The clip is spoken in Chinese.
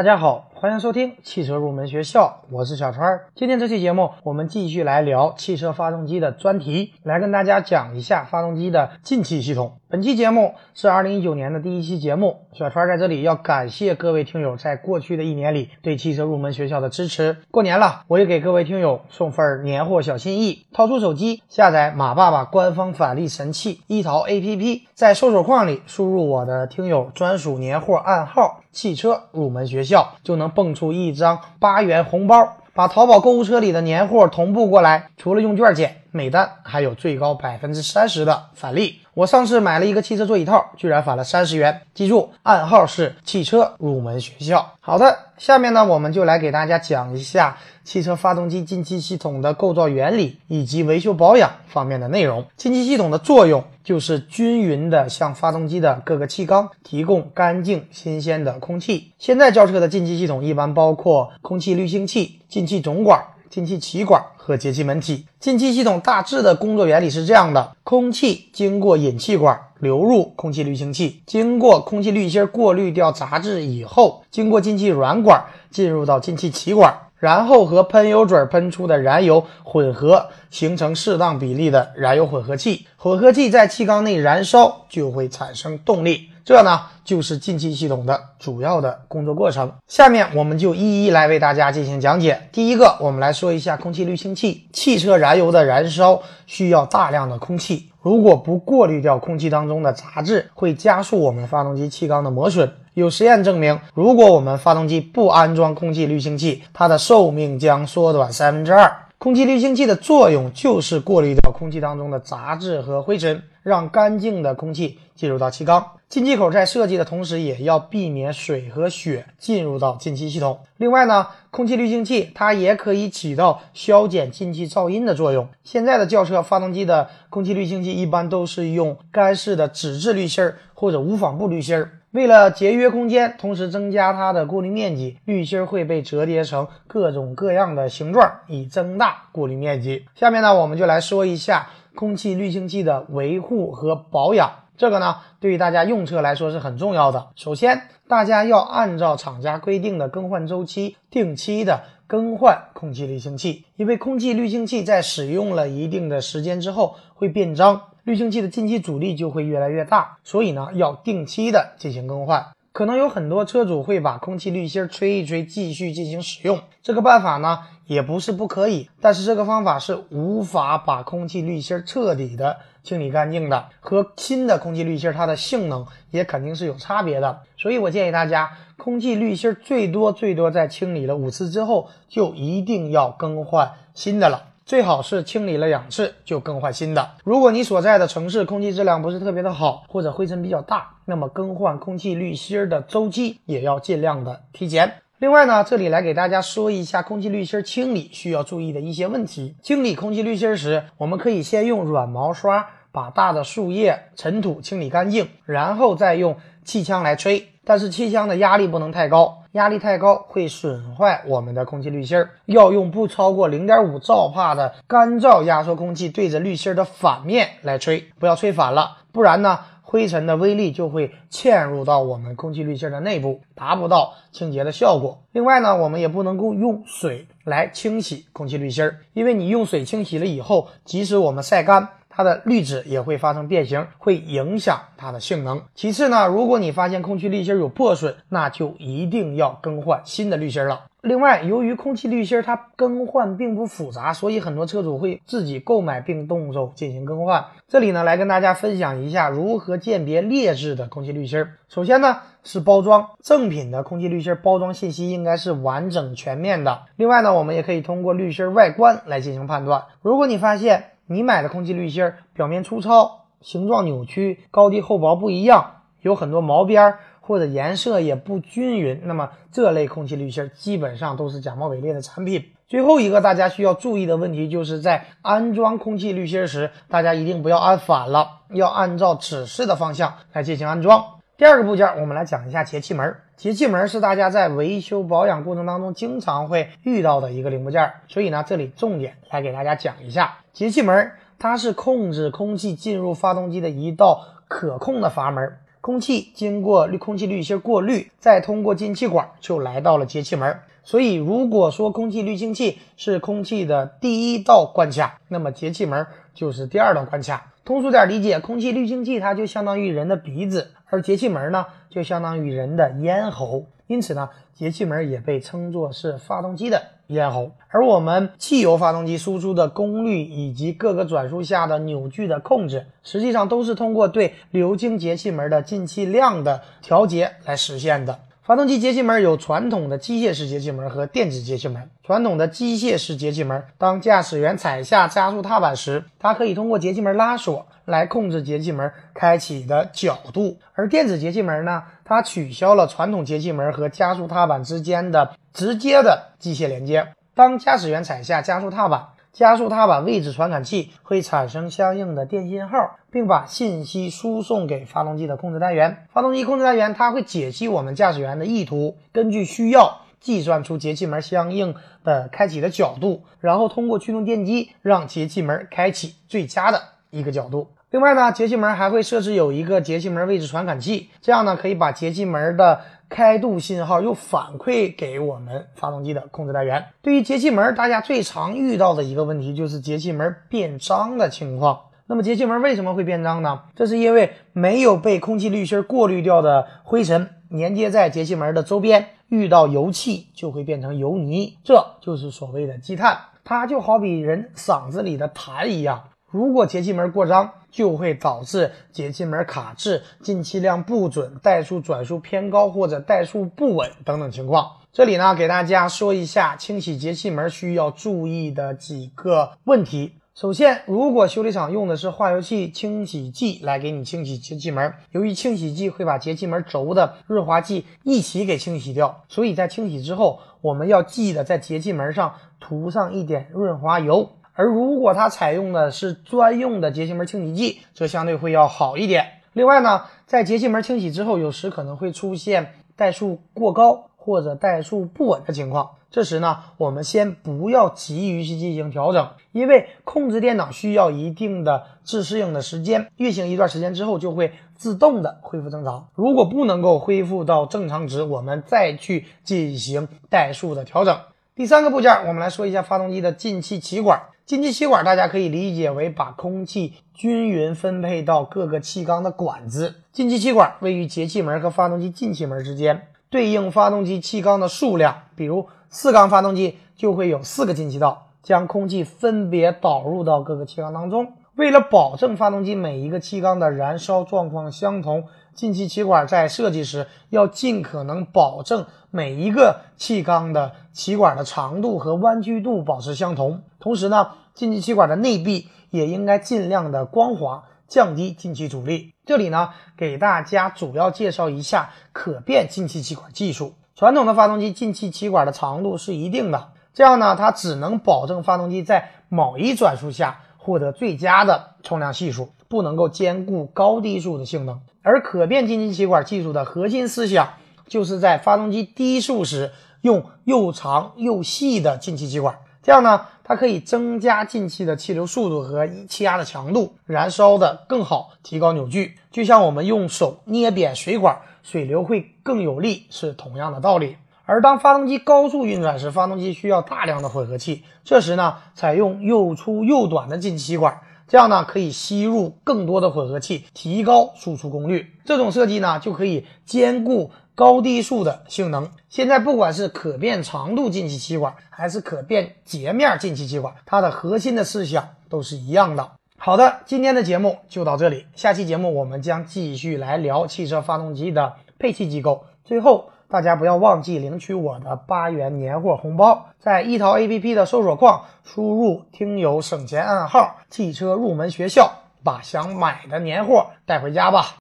大家好，欢迎收听汽车入门学校，我是小川。今天这期节目，我们继续来聊汽车发动机的专题，来跟大家讲一下发动机的进气系统。本期节目是二零一九年的第一期节目，小川在这里要感谢各位听友在过去的一年里对汽车入门学校的支持。过年了，我也给各位听友送份年货小心意，掏出手机下载马爸爸官方返利神器一淘 APP，在搜索框里输入我的听友专属年货暗号。汽车入门学校就能蹦出一张八元红包，把淘宝购物车里的年货同步过来，除了用券减，每单还有最高百分之三十的返利。我上次买了一个汽车座椅套，居然返了三十元。记住，暗号是汽车入门学校。好的，下面呢，我们就来给大家讲一下汽车发动机进气系统的构造原理以及维修保养方面的内容。进气系统的作用就是均匀的向发动机的各个气缸提供干净新鲜的空气。现在轿车的进气系统一般包括空气滤清器、进气总管。进气歧管和节气门体，进气系统大致的工作原理是这样的：空气经过引气管流入空气滤清器，经过空气滤芯过滤掉杂质以后，经过进气软管进入到进气歧管，然后和喷油嘴喷出的燃油混合，形成适当比例的燃油混合气。混合气在气缸内燃烧，就会产生动力。这呢就是进气系统的主要的工作过程。下面我们就一一来为大家进行讲解。第一个，我们来说一下空气滤清器。汽车燃油的燃烧需要大量的空气，如果不过滤掉空气当中的杂质，会加速我们发动机气缸的磨损。有实验证明，如果我们发动机不安装空气滤清器，它的寿命将缩短三分之二。空气滤清器的作用就是过滤掉空气当中的杂质和灰尘，让干净的空气进入到气缸。进气口在设计的同时，也要避免水和雪进入到进气系统。另外呢，空气滤清器它也可以起到消减进气噪音的作用。现在的轿车发动机的空气滤清器一般都是用干式的纸质滤芯儿或者无纺布滤芯儿。为了节约空间，同时增加它的过滤面积，滤芯会被折叠成各种各样的形状，以增大过滤面积。下面呢，我们就来说一下空气滤清器的维护和保养。这个呢，对于大家用车来说是很重要的。首先，大家要按照厂家规定的更换周期，定期的更换空气滤清器。因为空气滤清器在使用了一定的时间之后会变脏，滤清器的进气阻力就会越来越大，所以呢，要定期的进行更换。可能有很多车主会把空气滤芯吹一吹，继续进行使用。这个办法呢，也不是不可以，但是这个方法是无法把空气滤芯彻底的。清理干净的和新的空气滤芯，它的性能也肯定是有差别的。所以我建议大家，空气滤芯最多最多在清理了五次之后，就一定要更换新的了。最好是清理了两次就更换新的。如果你所在的城市空气质量不是特别的好，或者灰尘比较大，那么更换空气滤芯的周期也要尽量的提前。另外呢，这里来给大家说一下空气滤芯清理需要注意的一些问题。清理空气滤芯时，我们可以先用软毛刷把大的树叶、尘土清理干净，然后再用气枪来吹。但是气枪的压力不能太高，压力太高会损坏我们的空气滤芯。要用不超过零点五兆帕的干燥压缩空气对着滤芯的反面来吹，不要吹反了，不然呢。灰尘的微粒就会嵌入到我们空气滤芯的内部，达不到清洁的效果。另外呢，我们也不能够用水来清洗空气滤芯，因为你用水清洗了以后，即使我们晒干，它的滤纸也会发生变形，会影响它的性能。其次呢，如果你发现空气滤芯有破损，那就一定要更换新的滤芯了。另外，由于空气滤芯它更换并不复杂，所以很多车主会自己购买并动手进行更换。这里呢，来跟大家分享一下如何鉴别劣质的空气滤芯。首先呢，是包装，正品的空气滤芯包装信息应该是完整全面的。另外呢，我们也可以通过滤芯外观来进行判断。如果你发现你买的空气滤芯表面粗糙、形状扭曲、高低厚薄不一样，有很多毛边儿。或者颜色也不均匀，那么这类空气滤芯基本上都是假冒伪劣的产品。最后一个大家需要注意的问题，就是在安装空气滤芯时，大家一定不要按反了，要按照指示的方向来进行安装。第二个部件，我们来讲一下节气门。节气门是大家在维修保养过程当中经常会遇到的一个零部件，所以呢，这里重点来给大家讲一下节气门。它是控制空气进入发动机的一道可控的阀门。空气经过滤空气滤芯过滤，再通过进气管就来到了节气门。所以，如果说空气滤清器是空气的第一道关卡，那么节气门就是第二道关卡。通俗点理解，空气滤清器它就相当于人的鼻子，而节气门呢就相当于人的咽喉。因此呢，节气门也被称作是发动机的咽喉。而我们汽油发动机输出的功率以及各个转速下的扭矩的控制，实际上都是通过对流经节气门的进气量的调节来实现的。发动机节气门有传统的机械式节气门和电子节气门。传统的机械式节气门，当驾驶员踩下加速踏板时，它可以通过节气门拉锁来控制节气门开启的角度；而电子节气门呢，它取消了传统节气门和加速踏板之间的直接的机械连接。当驾驶员踩下加速踏板，加速踏板位置传感器会产生相应的电信号，并把信息输送给发动机的控制单元。发动机控制单元它会解析我们驾驶员的意图，根据需要计算出节气门相应的开启的角度，然后通过驱动电机让节气门开启最佳的一个角度。另外呢，节气门还会设置有一个节气门位置传感器，这样呢可以把节气门的。开度信号又反馈给我们发动机的控制单元。对于节气门，大家最常遇到的一个问题就是节气门变脏的情况。那么节气门为什么会变脏呢？这是因为没有被空气滤芯过滤掉的灰尘粘接在节气门的周边，遇到油气就会变成油泥，这就是所谓的积碳。它就好比人嗓子里的痰一样。如果节气门过脏，就会导致节气门卡滞、进气量不准、怠速转速偏高或者怠速不稳等等情况。这里呢，给大家说一下清洗节气门需要注意的几个问题。首先，如果修理厂用的是化油器清洗剂来给你清洗节气门，由于清洗剂会把节气门轴的润滑剂一起给清洗掉，所以在清洗之后，我们要记得在节气门上涂上一点润滑油。而如果它采用的是专用的节气门清洗剂，则相对会要好一点。另外呢，在节气门清洗之后，有时可能会出现怠速过高或者怠速不稳的情况。这时呢，我们先不要急于去进行调整，因为控制电脑需要一定的自适应的时间，运行一段时间之后就会自动的恢复正常。如果不能够恢复到正常值，我们再去进行怠速的调整。第三个部件，我们来说一下发动机的进气气管。进气气管，大家可以理解为把空气均匀分配到各个气缸的管子。进气气管位于节气门和发动机进气门之间，对应发动机气缸的数量。比如四缸发动机就会有四个进气道，将空气分别导入到各个气缸当中。为了保证发动机每一个气缸的燃烧状况相同，进气气管在设计时要尽可能保证每一个气缸的气管的长度和弯曲度保持相同。同时呢，进气气管的内壁也应该尽量的光滑，降低进气阻力。这里呢，给大家主要介绍一下可变进气气管技术。传统的发动机进气气管的长度是一定的，这样呢，它只能保证发动机在某一转速下获得最佳的冲量系数，不能够兼顾高低速的性能。而可变进气气管技术的核心思想，就是在发动机低速时用又长又细的进气气管。这样呢，它可以增加进气的气流速度和气压的强度，燃烧的更好，提高扭矩。就像我们用手捏扁水管，水流会更有力，是同样的道理。而当发动机高速运转时，发动机需要大量的混合气，这时呢，采用又粗又短的进气气管，这样呢，可以吸入更多的混合气，提高输出功率。这种设计呢，就可以兼顾。高低速的性能，现在不管是可变长度进气气管，还是可变截面进气气管，它的核心的思想都是一样的。好的，今天的节目就到这里，下期节目我们将继续来聊汽车发动机的配气机构。最后，大家不要忘记领取我的八元年货红包，在一淘 APP 的搜索框输入“听友省钱暗号汽车入门学校”，把想买的年货带回家吧。